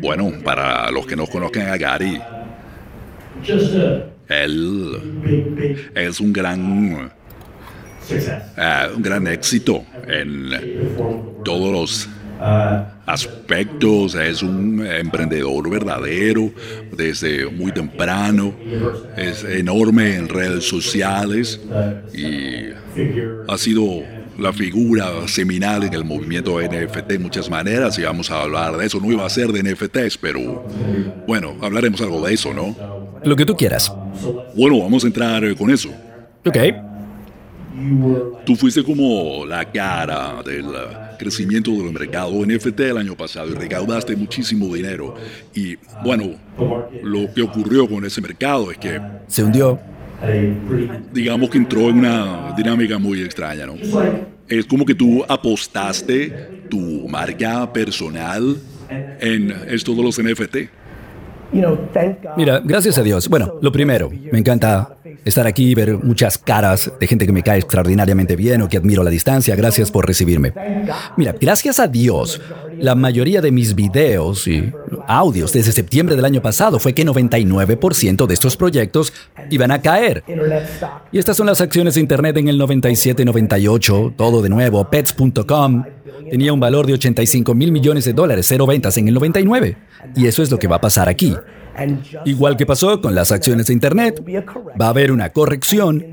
Bueno, para los que no conozcan a Gary, él es un gran, eh, un gran éxito en todos los aspectos, es un emprendedor verdadero desde muy temprano, es enorme en redes sociales y ha sido la figura seminal en el movimiento NFT de muchas maneras y vamos a hablar de eso. No iba a ser de NFTs, pero bueno, hablaremos algo de eso, ¿no? Lo que tú quieras. Bueno, vamos a entrar con eso. Ok. Tú fuiste como la cara del crecimiento del mercado NFT el año pasado y recaudaste muchísimo dinero. Y bueno, lo que ocurrió con ese mercado es que... Se hundió. Digamos que entró en una dinámica muy extraña, ¿no? Es como que tú apostaste tu marca personal en esto de los NFT. Mira, gracias a Dios. Bueno, lo primero, me encanta estar aquí y ver muchas caras de gente que me cae extraordinariamente bien o que admiro a la distancia. Gracias por recibirme. Mira, gracias a Dios, la mayoría de mis videos y audios desde septiembre del año pasado fue que 99% de estos proyectos iban a caer. Y estas son las acciones de Internet en el 97-98, todo de nuevo, pets.com. Tenía un valor de 85 mil millones de dólares, cero ventas en el 99. Y eso es lo que va a pasar aquí. Igual que pasó con las acciones de Internet, va a haber una corrección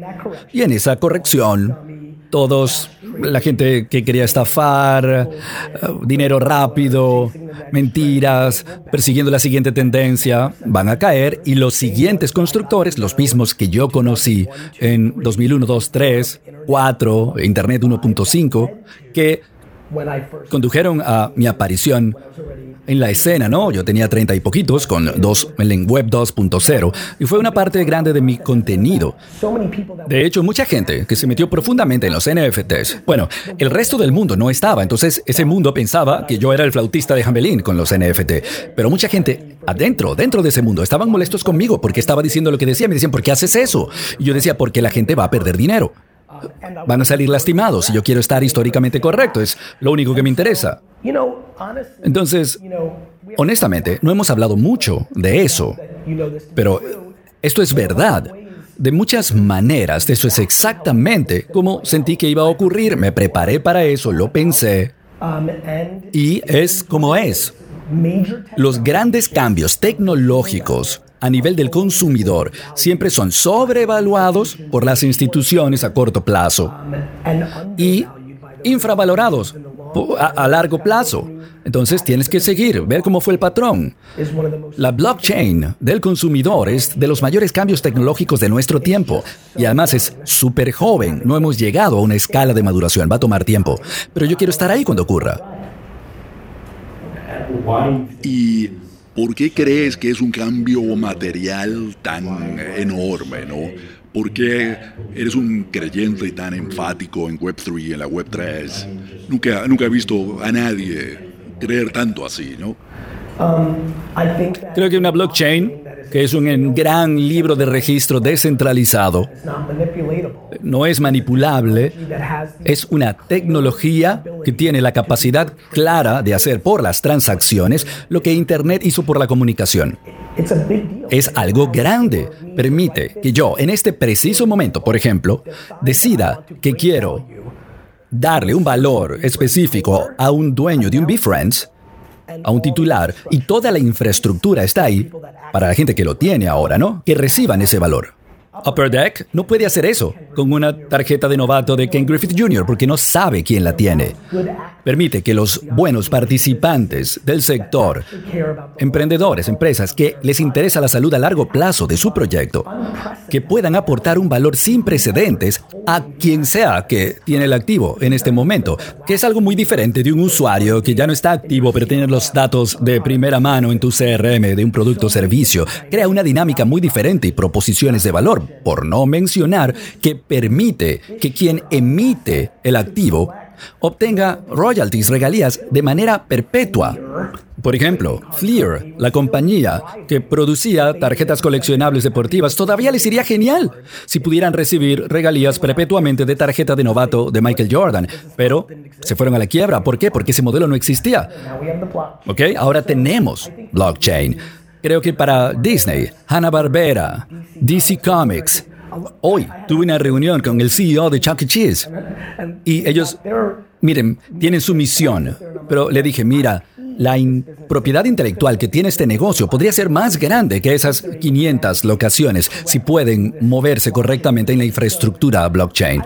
y en esa corrección todos, la gente que quería estafar, eh, dinero rápido, mentiras, persiguiendo la siguiente tendencia, van a caer y los siguientes constructores, los mismos que yo conocí en 2001, 2002, 3, 4, Internet 1.5, que condujeron a mi aparición en la escena, ¿no? Yo tenía treinta y poquitos con dos en Web 2.0 y fue una parte grande de mi contenido. De hecho, mucha gente que se metió profundamente en los NFTs. Bueno, el resto del mundo no estaba, entonces ese mundo pensaba que yo era el flautista de Hamelin con los NFT. Pero mucha gente adentro, dentro de ese mundo, estaban molestos conmigo porque estaba diciendo lo que decía. Me decían, ¿por qué haces eso? Y yo decía, porque la gente va a perder dinero. Van a salir lastimados y yo quiero estar históricamente correcto. Es lo único que me interesa. Entonces, honestamente, no hemos hablado mucho de eso, pero esto es verdad. De muchas maneras, eso es exactamente como sentí que iba a ocurrir. Me preparé para eso, lo pensé. Y es como es. Los grandes cambios tecnológicos a nivel del consumidor siempre son sobrevaluados por las instituciones a corto plazo y infravalorados a, largo plazo. Entonces tienes que seguir, ver cómo fue el patrón. La blockchain del consumidor es de los mayores cambios tecnológicos de nuestro tiempo y además es súper joven. No hemos llegado a una escala de maduración, va a tomar tiempo. Pero yo quiero estar ahí cuando ocurra. ¿Y por qué crees que es un cambio material tan enorme, no? ¿Por qué eres un creyente tan enfático en Web3, en la Web3? Nunca, nunca he visto a nadie creer tanto así, ¿no? Creo que una blockchain, es un gran libro de registro descentralizado, no es manipulable, es una tecnología que tiene la capacidad clara de hacer por las transacciones lo que Internet hizo por la comunicación. Es algo grande. Permite que yo, en este preciso momento, por ejemplo, decida que quiero darle un valor específico a un dueño de un BeFriends a un titular y toda la infraestructura está ahí para la gente que lo tiene ahora, ¿no? Que reciban ese valor. Upper Deck no puede hacer eso con una tarjeta de novato de Ken Griffith Jr. porque no sabe quién la tiene. Permite que los buenos participantes del sector, emprendedores, empresas que les interesa la salud a largo plazo de su proyecto, que puedan aportar un valor sin precedentes a quien sea que tiene el activo en este momento, que es algo muy diferente de un usuario que ya no está activo pero tiene los datos de primera mano en tu CRM de un producto o servicio. Crea una dinámica muy diferente y proposiciones de valor por no mencionar que permite que quien emite el activo obtenga royalties, regalías de manera perpetua. Por ejemplo, Fleer, la compañía que producía tarjetas coleccionables deportivas, todavía les iría genial si pudieran recibir regalías perpetuamente de tarjeta de novato de Michael Jordan. Pero se fueron a la quiebra. ¿Por qué? Porque ese modelo no existía. ¿Ok? Ahora tenemos blockchain. Creo que para Disney, Hanna-Barbera, DC Comics, Hoy tuve una reunión con el CEO de Chuck E. Cheese y ellos, miren, tienen su misión, pero le dije, mira, la propiedad intelectual que tiene este negocio podría ser más grande que esas 500 locaciones si pueden moverse correctamente en la infraestructura blockchain.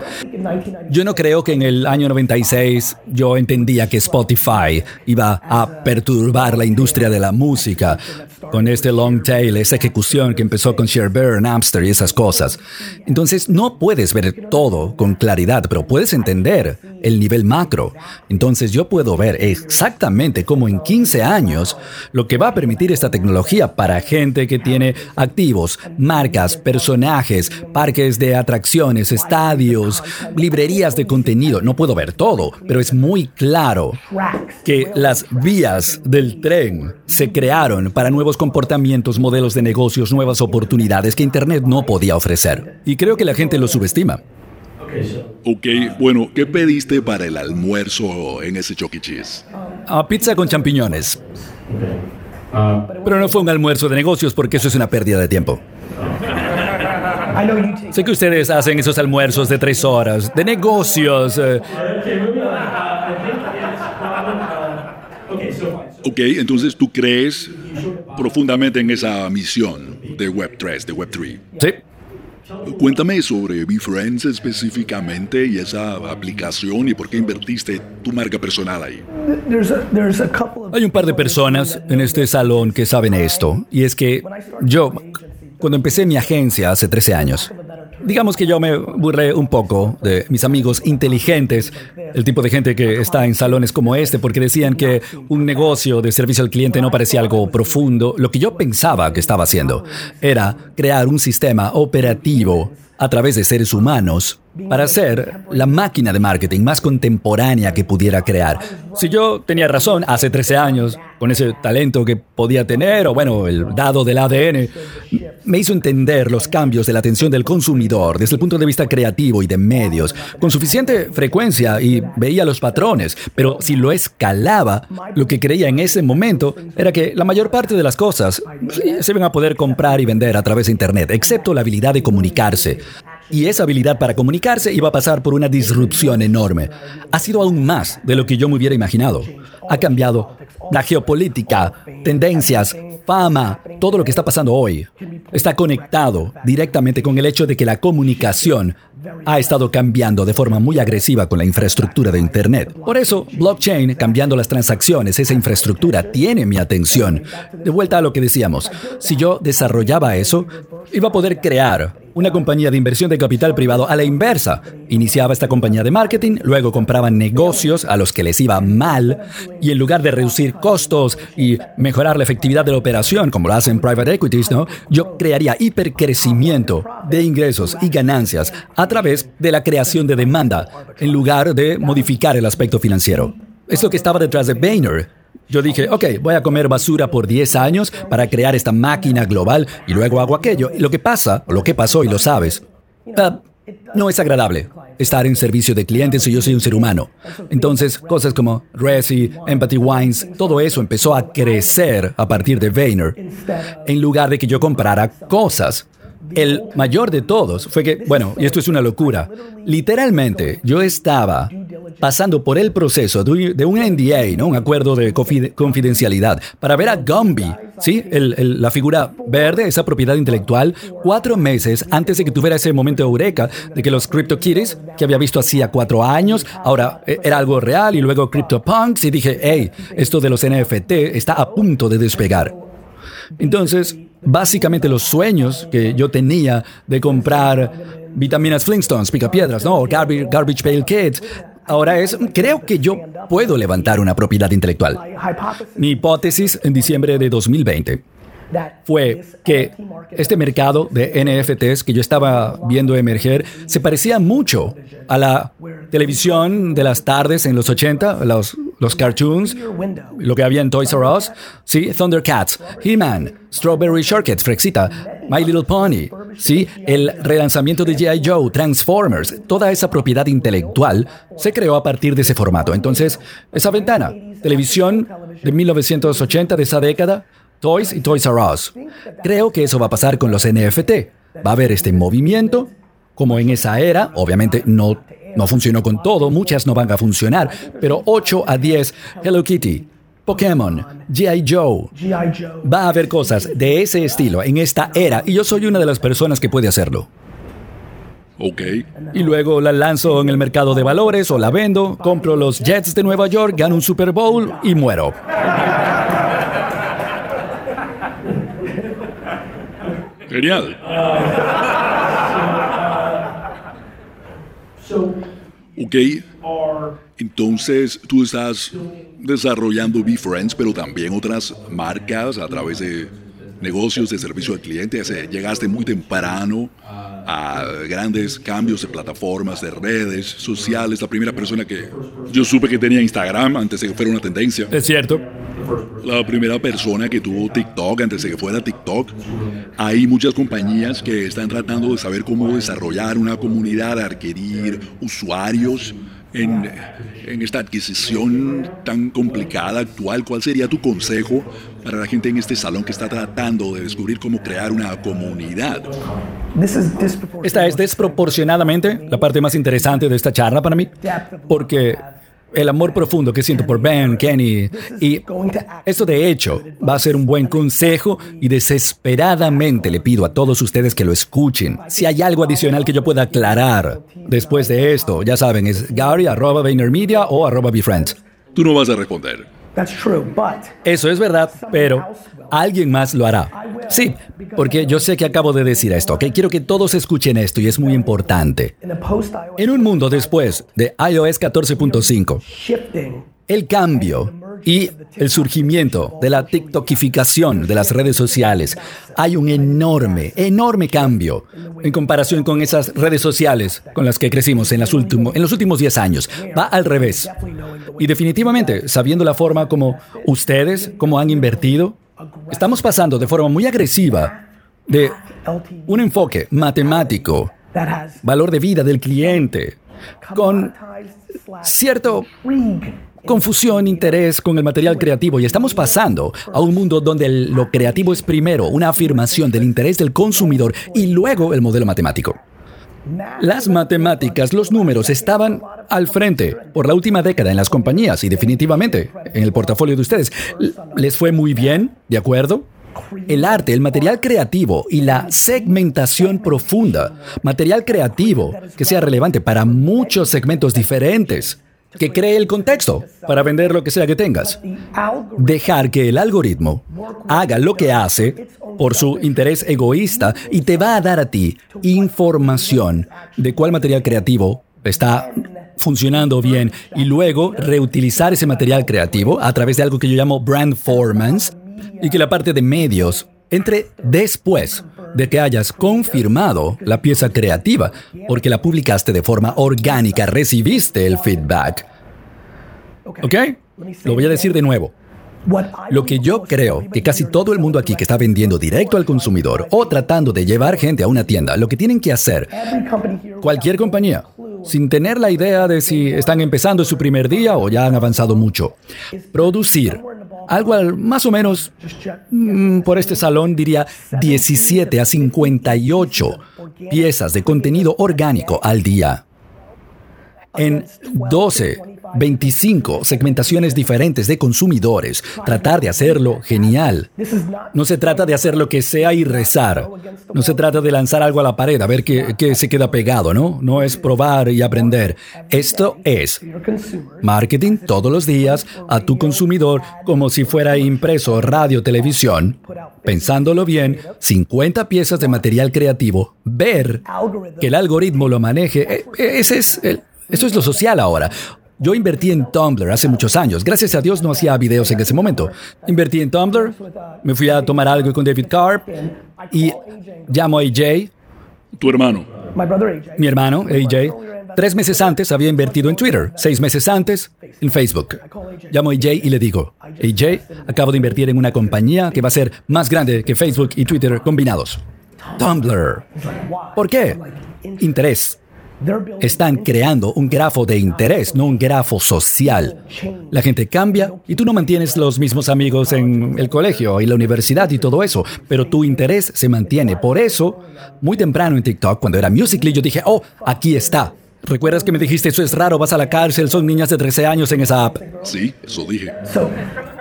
Yo no creo que en el año 96 yo entendía que Spotify iba a perturbar la industria de la música con este long tail, esa ejecución que empezó con Sherber, Napster y esas cosas. Entonces no puedes ver todo con claridad, pero puedes entender el nivel macro. Entonces yo puedo ver exactamente cómo en 15 años lo que va a permitir esta tecnología para gente que tiene activos, marcas, personajes, parques de atracciones, estadios, librerías de contenido. No puedo ver todo, pero es muy claro que las vías del tren se crearon para nuevos comportamientos, modelos de negocios, nuevas oportunidades que Internet no podía ofrecer. Y creo que la gente lo subestima. Ok, bueno, ¿qué pediste para el almuerzo en ese Chuck E. Cheese? Ah, pizza con champiñones. Pero no fue un almuerzo de negocios porque eso es una pérdida de tiempo. Sé que ustedes hacen esos almuerzos de tres horas, de negocios. Eh. Ok, entonces tú crees profundamente en esa misión de Web3, de Web3. Sí. Cuéntame sobre BeFriends específicamente y esa aplicación y por qué invertiste tu marca personal ahí. Hay un par de personas en este salón que saben esto, y es que yo, cuando empecé mi agencia hace 13 años, Digamos que yo me burlé un poco de mis amigos inteligentes, el tipo de gente que está en salones como este, porque decían que un negocio de servicio al cliente no parecía algo profundo. Lo que yo pensaba que estaba haciendo era crear un sistema operativo a través de seres humanos para ser la máquina de marketing más contemporánea que pudiera crear. Si yo tenía razón hace 13 años, con ese talento que podía tener, o bueno, el dado del ADN, me hizo entender los cambios de la atención del consumidor desde el punto de vista creativo y de medios, con suficiente frecuencia y veía los patrones, pero si lo escalaba, lo que creía en ese momento era que la mayor parte de las cosas se iban a poder comprar y vender a través de Internet, excepto la habilidad de comunicarse. Y esa habilidad para comunicarse iba a pasar por una disrupción enorme. Ha sido aún más de lo que yo me hubiera imaginado. Ha cambiado la geopolítica, tendencias, fama, todo lo que está pasando hoy. Está conectado directamente con el hecho de que la comunicación ha estado cambiando de forma muy agresiva con la infraestructura de Internet. Por eso, blockchain, cambiando las transacciones, esa infraestructura tiene mi atención. De vuelta a lo que decíamos, si yo desarrollaba eso, iba a poder crear una compañía de inversión de capital privado a la inversa. Iniciaba esta compañía de marketing, luego compraban negocios a los que les iba mal y en lugar de reducir costos y mejorar la efectividad de la operación, como lo hacen private equities, ¿no? yo crearía hipercrecimiento de ingresos y ganancias a través de la creación de demanda en lugar de modificar el aspecto financiero. Es lo que estaba detrás de Boehner. Yo dije, ok, voy a comer basura por 10 años para crear esta máquina global y luego hago aquello. lo que pasa, o lo que pasó y lo sabes, ah, no es agradable estar en servicio de clientes y yo soy un ser humano. Entonces, cosas como Resi, Empathy Wines, todo eso empezó a crecer a partir de Vayner, en lugar de que yo comprara cosas. El mayor de todos fue que, bueno, y esto es una locura, literalmente yo estaba pasando por el proceso de un NDA, ¿no? un acuerdo de confidencialidad, para ver a Gumby, ¿sí? la figura verde, esa propiedad intelectual, cuatro meses antes de que tuviera ese momento de eureka de que los CryptoKitties, que había visto hacía cuatro años, ahora eh, era algo real, y luego CryptoPunks, y dije, hey, esto de los NFT está a punto de despegar. Entonces, básicamente los sueños que yo tenía de comprar vitaminas Flintstones, picapiedras, ¿no? Garbage, garbage Pail Kids. Ahora es, creo que yo puedo levantar una propiedad intelectual. Mi hipótesis en diciembre de 2020 fue que este mercado de NFTs que yo estaba viendo emerger se parecía mucho a la televisión de las tardes en los 80, los, los cartoons, lo que había en Toys R Us, sí, Thundercats, He-Man, Strawberry Shortcut, Frexita, My Little Pony, sí, el relanzamiento de G.I. Joe, Transformers, toda esa propiedad intelectual se creó a partir de ese formato. Entonces, esa ventana, televisión de 1980 de esa década, Toys y Toys R Us. Creo que eso va a pasar con los NFT. Va a haber este movimiento, como en esa era, obviamente no no funcionó con todo, muchas no van a funcionar, pero 8 a 10, Hello Kitty, Pokémon, GI Joe. Va a haber cosas de ese estilo en esta era y yo soy una de las personas que puede hacerlo. Ok. Y luego la lanzo en el mercado de valores o la vendo, compro los Jets de Nueva York, gano un Super Bowl y muero. Genial. Ok. Entonces tú estás desarrollando BeFriends, pero también otras marcas a través de negocios de servicio al cliente. Llegaste muy temprano a grandes cambios de plataformas, de redes sociales. La primera persona que yo supe que tenía Instagram antes de que fuera una tendencia. Es cierto. La primera persona que tuvo TikTok antes de que fuera TikTok. Hay muchas compañías que están tratando de saber cómo desarrollar una comunidad, adquirir usuarios en, en, esta adquisición tan complicada actual, ¿cuál sería tu consejo para la gente en este salón que está tratando de descubrir cómo crear una comunidad? Esta es desproporcionadamente la parte más interesante de esta charla para mí, porque el amor profundo que siento por Ben, Kenny, y esto de hecho va a ser un buen consejo y desesperadamente le pido a todos ustedes que lo escuchen. Si hay algo adicional que yo pueda aclarar después de esto, ya saben, es Gary arroba Media o arroba BeFriends. Tú no vas a responder. Eso es verdad, pero alguien más lo hará. Sí, porque yo sé que acabo de decir esto, que quiero que todos escuchen esto y es muy importante. En un mundo después de iOS 14.5, el cambio y el surgimiento de la TikTokificación de las redes sociales. Hay un enorme, enorme cambio en comparación con esas redes sociales con las que crecimos en, las en los últimos 10 años. Va al revés. Y definitivamente, sabiendo la forma como ustedes, como han invertido, estamos pasando de forma muy agresiva de un enfoque matemático, valor de vida del cliente, con cierto confusión, interés con el material creativo y estamos pasando a un mundo donde lo creativo es primero una afirmación del interés del consumidor y luego el modelo matemático. Las matemáticas, los números estaban al frente por la última década en las compañías y definitivamente en el portafolio de ustedes. ¿Les fue muy bien? ¿De acuerdo? El arte, el material creativo y la segmentación profunda, material creativo que sea relevante para muchos segmentos diferentes que cree el contexto para vender lo que sea que tengas. Dejar que el algoritmo haga lo que hace por su interés egoísta y te va a dar a ti información de cuál material creativo está funcionando bien y luego reutilizar ese material creativo a través de algo que yo llamo brand formance y que la parte de medios entre después de que hayas confirmado la pieza creativa, porque la publicaste de forma orgánica, recibiste el feedback. ¿Ok? Lo voy a decir de nuevo. Lo que yo creo que casi todo el mundo aquí que está vendiendo directo al consumidor o tratando de llevar gente a una tienda, lo que tienen que hacer, cualquier compañía, sin tener la idea de si están empezando su primer día o ya han avanzado mucho, producir algo más o menos mm, por este salón diría 17 a 58 piezas de contenido orgánico al día. En 12 25 segmentaciones diferentes de consumidores. Tratar de hacerlo genial. No se trata de hacer lo que sea y rezar. No se trata de lanzar algo a la pared a ver qué, se queda pegado, ¿no? No es probar y aprender. Esto es marketing todos los días a tu consumidor como si fuera impreso, radio, televisión. Pensándolo bien, 50 piezas de material creativo, ver que el algoritmo lo maneje, e, e, ese es eso es lo social ahora. Yo invertí en Tumblr hace muchos años. Gracias a Dios no hacía videos en ese momento. Invertí en Tumblr, me fui a tomar algo con David Carp y llamo a AJ. Tu hermano. Mi hermano, AJ. Tres meses antes había invertido en Twitter, seis meses antes en Facebook. Llamo a AJ y le digo, AJ, acabo de invertir en una compañía que va a ser más grande que Facebook y Twitter combinados. Tumblr. ¿Por qué? Interés. Están creando un grafo de interés, no un grafo social. La gente cambia y tú no mantienes los mismos amigos en el colegio y la universidad y todo eso, pero tu interés se mantiene. Por eso, muy temprano en TikTok, cuando era Musical.ly, yo dije, oh, aquí está. ¿Recuerdas que me dijiste eso es raro, vas a la cárcel, son niñas de 13 años en esa app? Sí, eso dije.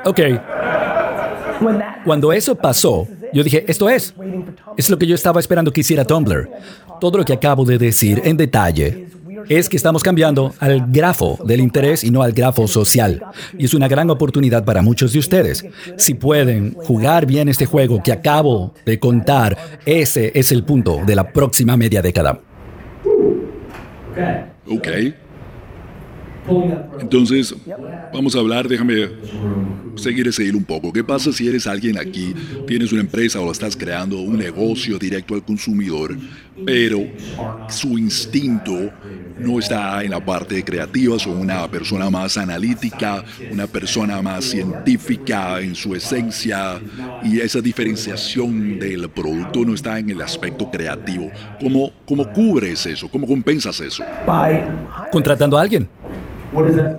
Ok. Cuando eso pasó, yo dije, esto es. Es lo que yo estaba esperando que hiciera Tumblr. Todo lo que acabo de decir en detalle es que estamos cambiando al grafo del interés y no al grafo social. Y es una gran oportunidad para muchos de ustedes. Si pueden jugar bien este juego que acabo de contar, ese es el punto de la próxima media década. Ok. Entonces, vamos a hablar, déjame seguir ese hilo un poco. ¿Qué pasa si eres alguien aquí, tienes una empresa o estás creando un negocio directo al consumidor, pero su instinto no está en la parte creativa, son una persona más analítica, una persona más científica en su esencia y esa diferenciación del producto no está en el aspecto creativo. ¿Cómo, cómo cubres eso? ¿Cómo compensas eso? Contratando a alguien.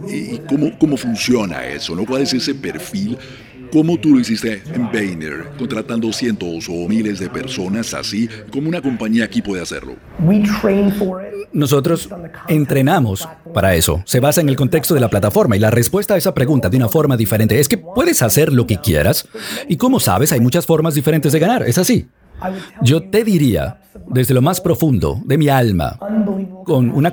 ¿Y cómo, cómo funciona eso? ¿no? ¿Cuál es ese perfil? ¿Cómo tú lo hiciste en Bainer, contratando cientos o miles de personas así? ¿Cómo una compañía aquí puede hacerlo? Nosotros entrenamos para eso. Se basa en el contexto de la plataforma y la respuesta a esa pregunta de una forma diferente es que puedes hacer lo que quieras y como sabes hay muchas formas diferentes de ganar. Es así. Yo te diría, desde lo más profundo de mi alma, con una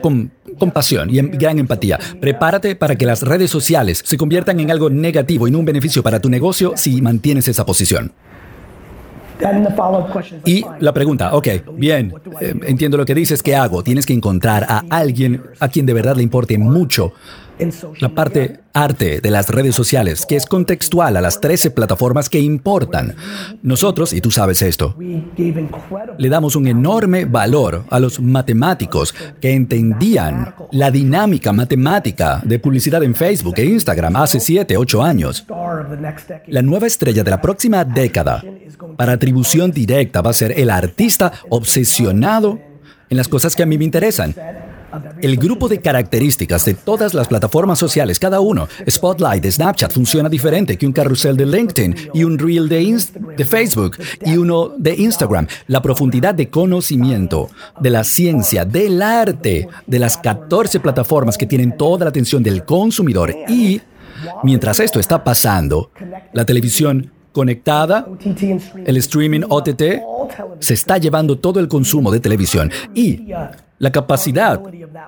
compasión y em, gran empatía, prepárate para que las redes sociales se conviertan en algo negativo y no un beneficio para tu negocio si mantienes esa posición. Y la pregunta, ok, bien, eh, entiendo lo que dices, ¿qué hago? Tienes que encontrar a alguien a quien de verdad le importe mucho la parte arte de las redes sociales, que es contextual a las 13 plataformas que importan. Nosotros, y tú sabes esto, le damos un enorme valor a los matemáticos que entendían la dinámica matemática de publicidad en Facebook e Instagram hace 7, 8 años. La nueva estrella de la próxima década para atribución directa va a ser el artista obsesionado en las cosas que a mí me interesan. El grupo de características de todas las plataformas sociales, cada uno, Spotlight Snapchat funciona diferente que un carrusel de LinkedIn y un reel de, de Facebook y uno de Instagram. La profundidad de conocimiento de la ciencia, del arte, de las 14 plataformas que tienen toda la atención del consumidor. Y, mientras esto está pasando, la televisión conectada, el streaming OTT, se está llevando todo el consumo de televisión. Y la capacidad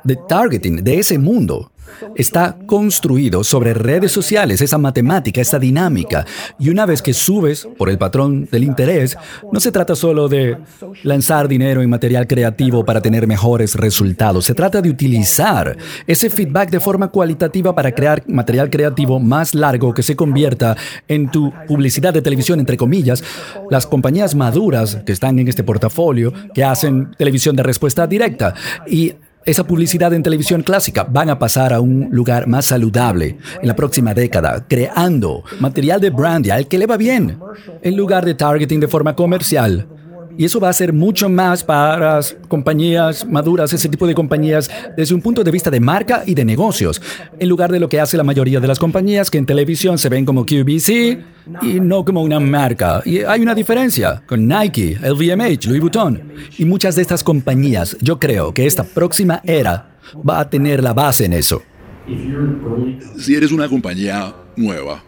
de targeting de ese mundo está construido sobre redes sociales, esa matemática, esa dinámica. Y una vez que subes por el patrón del interés, no se trata solo de lanzar dinero en material creativo para tener mejores resultados. Se trata de utilizar ese feedback de forma cualitativa para crear material creativo más largo que se convierta en tu publicidad de televisión, entre comillas. Las compañías maduras que están en este portafolio, que hacen televisión de respuesta directa y esa publicidad en televisión clásica van a pasar a un lugar más saludable en la próxima década, creando material de brand al que le va bien, en lugar de targeting de forma comercial. Y eso va a ser mucho más para compañías maduras, ese tipo de compañías, desde un punto de vista de marca y de negocios, en lugar de lo que hace la mayoría de las compañías que en televisión se ven como QVC y no como una marca. Y hay una diferencia con Nike, LVMH, Louis Vuitton y muchas de estas compañías. Yo creo que esta próxima era va a tener la base en eso. Si eres una compañía nueva,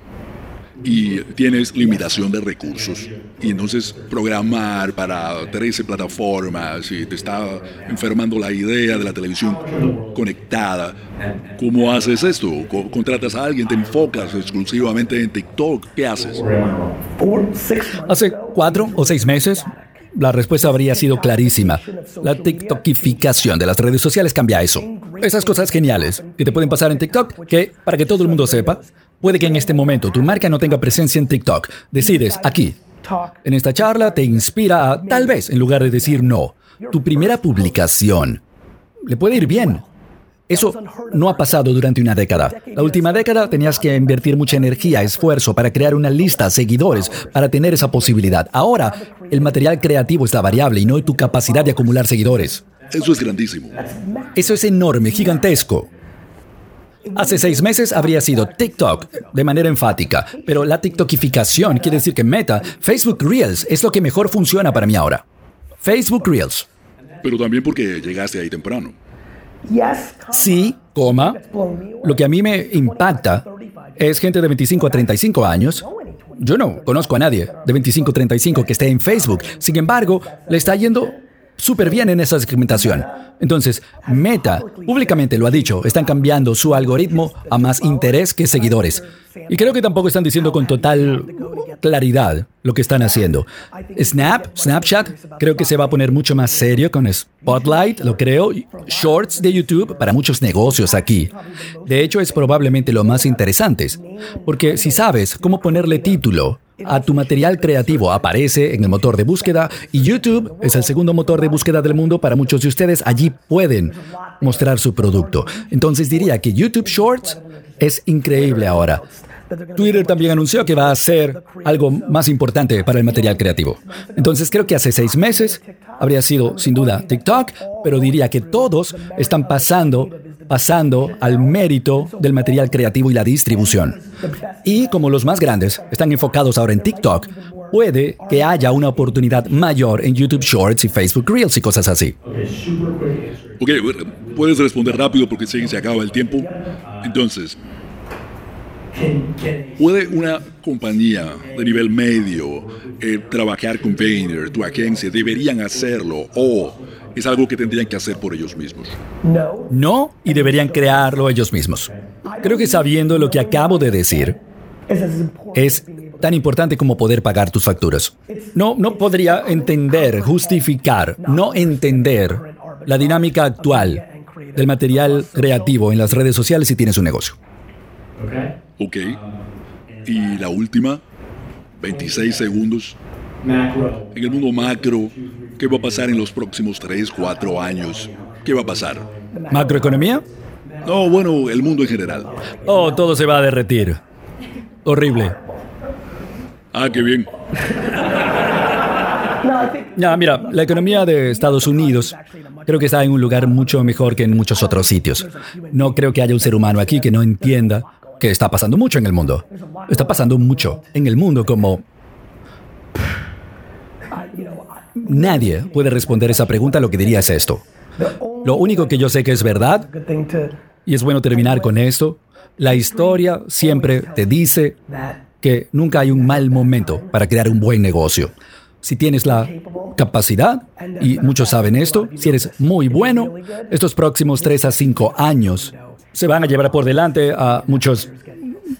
y tienes limitación de recursos. Y entonces programar para 13 plataformas y te está enfermando la idea de la televisión conectada. ¿Cómo haces esto? ¿Contratas a alguien? ¿Te enfocas exclusivamente en TikTok? ¿Qué haces? Hace cuatro o seis meses la respuesta habría sido clarísima. La TikTokificación de las redes sociales cambia eso. Esas cosas geniales que te pueden pasar en TikTok, que para que todo el mundo sepa, Puede que en este momento tu marca no tenga presencia en TikTok. Decides aquí. En esta charla te inspira a, tal vez, en lugar de decir no, tu primera publicación le puede ir bien. Eso no ha pasado durante una década. La última década tenías que invertir mucha energía, esfuerzo para crear una lista, seguidores, para tener esa posibilidad. Ahora, el material creativo es la variable y no tu capacidad de acumular seguidores. Eso es grandísimo. Eso es enorme, gigantesco. Hace seis meses habría sido TikTok de manera enfática, pero la TikTokificación quiere decir que Meta, Facebook Reels es lo que mejor funciona para mí ahora. Facebook Reels. Pero también porque llegaste ahí temprano. Sí, coma. Lo que a mí me impacta es gente de 25 a 35 años. Yo no conozco a nadie de 25 a 35 que esté en Facebook. Sin embargo, le está yendo súper bien en esa segmentación. Entonces, Meta públicamente lo ha dicho, están cambiando su algoritmo a más interés que seguidores. Y creo que tampoco están diciendo con total claridad lo que están haciendo. Snap, Snapchat, creo que se va a poner mucho más serio con Spotlight, lo creo. Shorts de YouTube para muchos negocios aquí. De hecho, es probablemente lo más interesante, porque si sabes cómo ponerle título a tu material creativo aparece en el motor de búsqueda y YouTube es el segundo motor de búsqueda del mundo para muchos de ustedes. Allí pueden mostrar su producto. Entonces diría que YouTube Shorts es increíble ahora. Twitter también anunció que va a ser algo más importante para el material creativo. Entonces creo que hace seis meses habría sido sin duda TikTok, pero diría que todos están pasando, pasando al mérito del material creativo y la distribución. Y como los más grandes están enfocados ahora en TikTok, puede que haya una oportunidad mayor en YouTube Shorts y Facebook Reels y cosas así. Ok, puedes responder rápido porque se acaba el tiempo. Entonces, ¿Puede una compañía de nivel medio eh, trabajar con Painter, tu agencia? ¿Deberían hacerlo o es algo que tendrían que hacer por ellos mismos? No, y deberían crearlo ellos mismos. Creo que sabiendo lo que acabo de decir, es tan importante como poder pagar tus facturas. No, no podría entender, justificar, no entender la dinámica actual del material creativo en las redes sociales si tienes un negocio. Ok. Y la última, 26 segundos. En el mundo macro, ¿qué va a pasar en los próximos 3, 4 años? ¿Qué va a pasar? ¿Macroeconomía? No, bueno, el mundo en general. Oh, todo se va a derretir. Horrible. Ah, qué bien. Ya, mira, la economía de Estados Unidos creo que está en un lugar mucho mejor que en muchos otros sitios. No creo que haya un ser humano aquí que no entienda que está pasando mucho en el mundo. Está pasando mucho en el mundo como... Nadie puede responder esa pregunta, lo que diría es esto. Lo único que yo sé que es verdad, y es bueno terminar con esto, la historia siempre te dice que nunca hay un mal momento para crear un buen negocio. Si tienes la capacidad, y muchos saben esto, si eres muy bueno, estos próximos 3 a 5 años se van a llevar por delante a muchos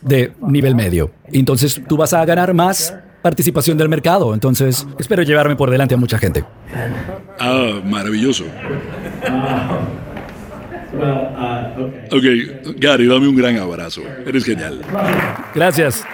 de nivel medio. Entonces tú vas a ganar más participación del mercado. Entonces espero llevarme por delante a mucha gente. Ah, maravilloso. Ok, Gary, dame un gran abrazo. Eres genial. Gracias.